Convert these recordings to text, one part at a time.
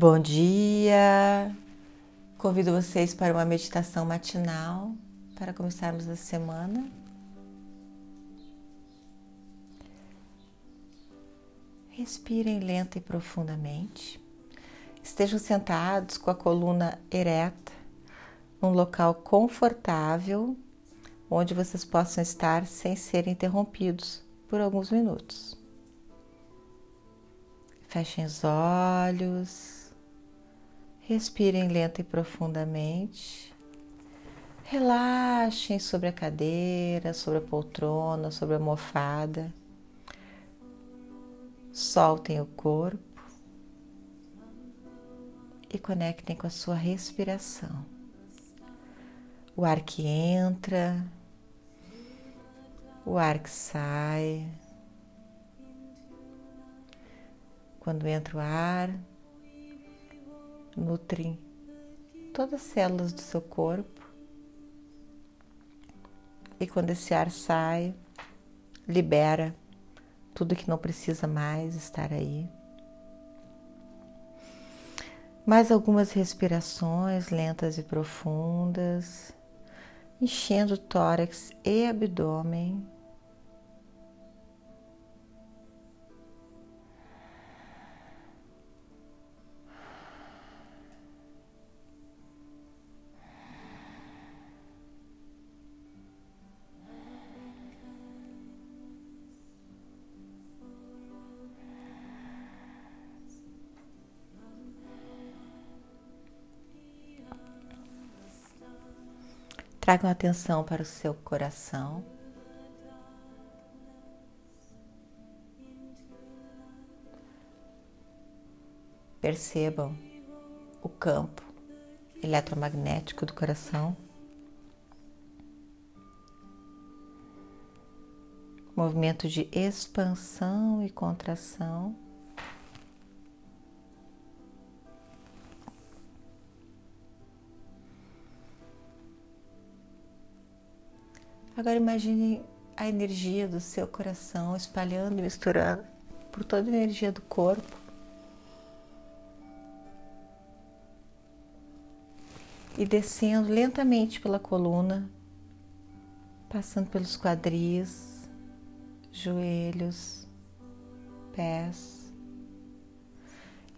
Bom dia! Convido vocês para uma meditação matinal para começarmos a semana. Respirem lenta e profundamente. Estejam sentados com a coluna ereta, num local confortável, onde vocês possam estar sem serem interrompidos por alguns minutos. Fechem os olhos, respirem lenta e profundamente. Relaxem sobre a cadeira, sobre a poltrona, sobre a almofada. Soltem o corpo e conectem com a sua respiração. O ar que entra, o ar que sai. Quando entra o ar, nutre todas as células do seu corpo. E quando esse ar sai, libera tudo que não precisa mais estar aí. Mais algumas respirações lentas e profundas, enchendo o tórax e abdômen. Tragam atenção para o seu coração. Percebam o campo eletromagnético do coração. Movimento de expansão e contração. Agora imagine a energia do seu coração espalhando e misturando por toda a energia do corpo. E descendo lentamente pela coluna, passando pelos quadris, joelhos, pés.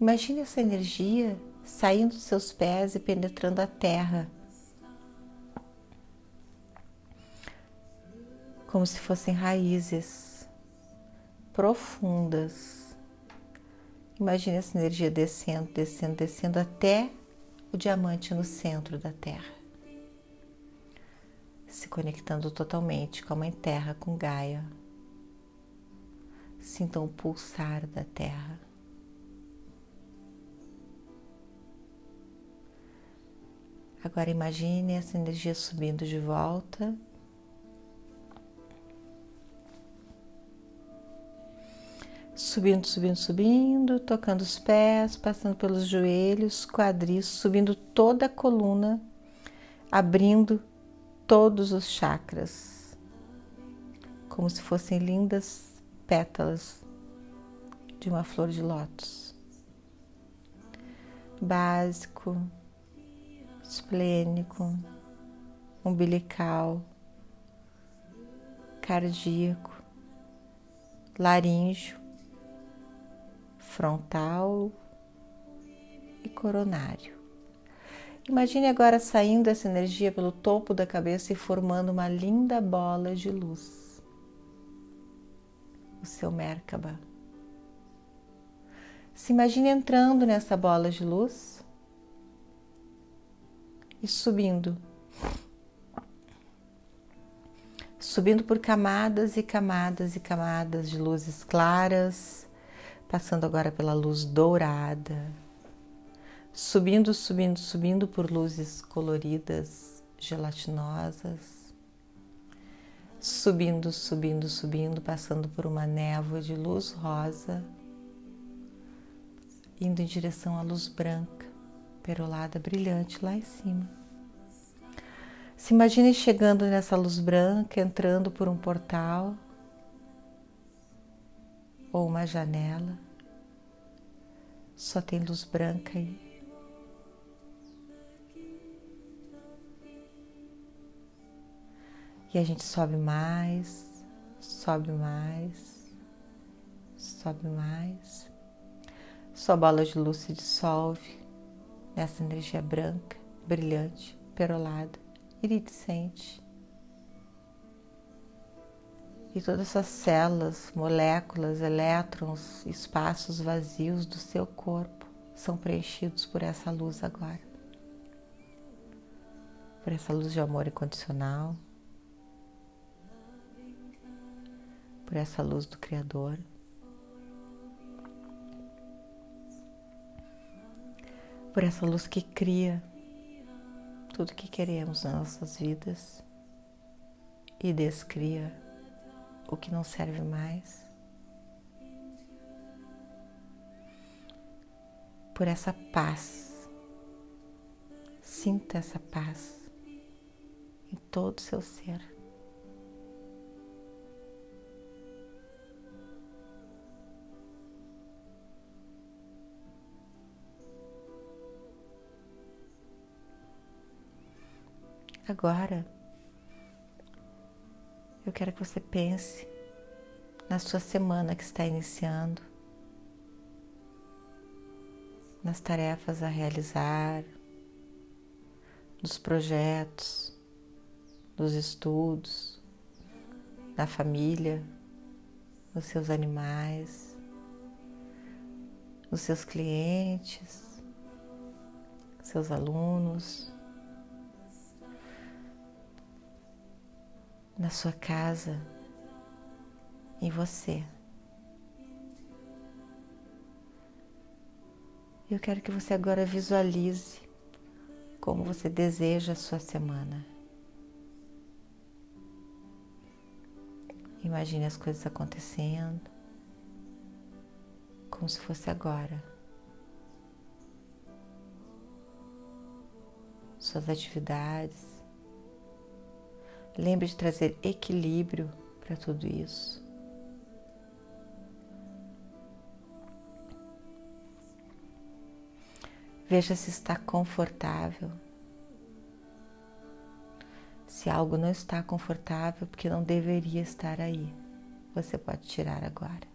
Imagine essa energia saindo dos seus pés e penetrando a terra como se fossem raízes profundas. Imagine essa energia descendo, descendo, descendo até o diamante no centro da Terra, se conectando totalmente com a Mãe Terra, com Gaia. Sintam o pulsar da Terra. Agora imagine essa energia subindo de volta subindo, subindo, subindo, tocando os pés, passando pelos joelhos, quadris, subindo toda a coluna, abrindo todos os chakras, como se fossem lindas pétalas de uma flor de lótus. Básico, esplênico, umbilical, cardíaco, laríngeo, frontal e coronário. Imagine agora saindo essa energia pelo topo da cabeça e formando uma linda bola de luz. O seu Merkaba. Se imagine entrando nessa bola de luz e subindo. Subindo por camadas e camadas e camadas de luzes claras, passando agora pela luz dourada, subindo, subindo, subindo por luzes coloridas, gelatinosas, subindo, subindo, subindo, passando por uma névoa de luz rosa, indo em direção à luz branca, perolada, brilhante lá em cima. Se imagine chegando nessa luz branca, entrando por um portal ou uma janela, Só tem luz branca aí. E a gente sobe mais, sobe mais, sobe mais. Sua bola de luz se dissolve nessa energia branca, brilhante, perolada, iridescente. E todas essas células, moléculas, elétrons, espaços vazios do seu corpo são preenchidos por essa luz agora. Por essa luz de amor incondicional. Por essa luz do Criador. Por essa luz que cria tudo que queremos nas nossas vidas e descria o que não serve mais. Por essa paz. Sinta essa paz em todo o seu ser. Agora, eu quero que você pense na sua semana que está iniciando, nas tarefas a realizar, nos projetos, nos estudos, na família, nos seus animais, nos seus clientes, seus alunos. Na sua casa, em você. Eu quero que você agora visualize como você deseja a sua semana. Imagine as coisas acontecendo como se fosse agora. Suas atividades, Lembre de trazer equilíbrio para tudo isso. Veja se está confortável. Se algo não está confortável, porque não deveria estar aí, você pode tirar agora.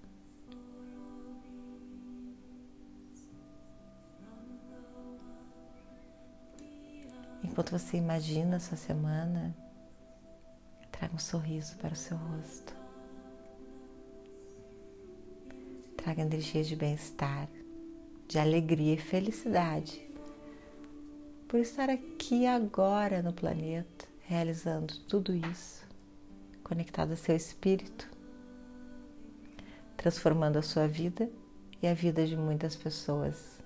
Enquanto você imagina a sua semana, Traga um sorriso para o seu rosto. Traga energias de bem-estar, de alegria e felicidade por estar aqui agora no planeta, realizando tudo isso, conectado a seu espírito, transformando a sua vida e a vida de muitas pessoas.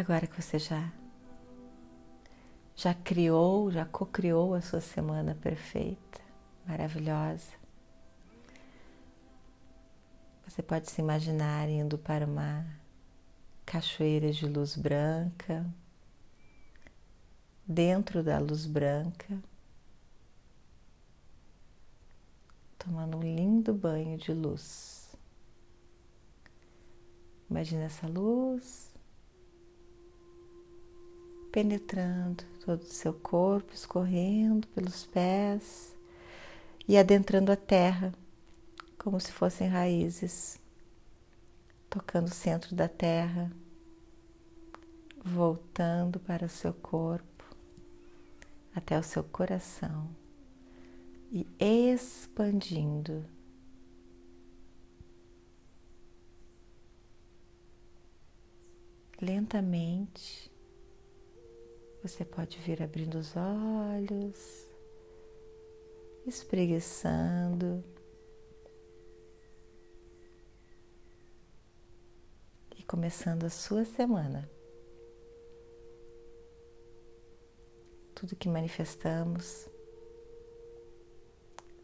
Agora que você já já criou, já co-criou a sua semana perfeita, maravilhosa. Você pode se imaginar indo para uma cachoeira de luz branca, dentro da luz branca, tomando um lindo banho de luz. Imagina essa luz penetrando todo o seu corpo, escorrendo pelos pés e adentrando a terra, como se fossem raízes, tocando o centro da terra, voltando para o seu corpo, até o seu coração e expandindo. Lentamente, você pode vir abrindo os olhos, espreguiçando. E começando a sua semana. Tudo que manifestamos,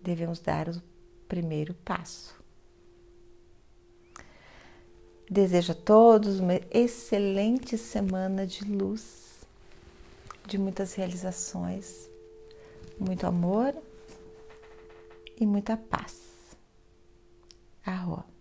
devemos dar o primeiro passo. Desejo a todos uma excelente semana de luz de muitas realizações, muito amor e muita paz. Arroa.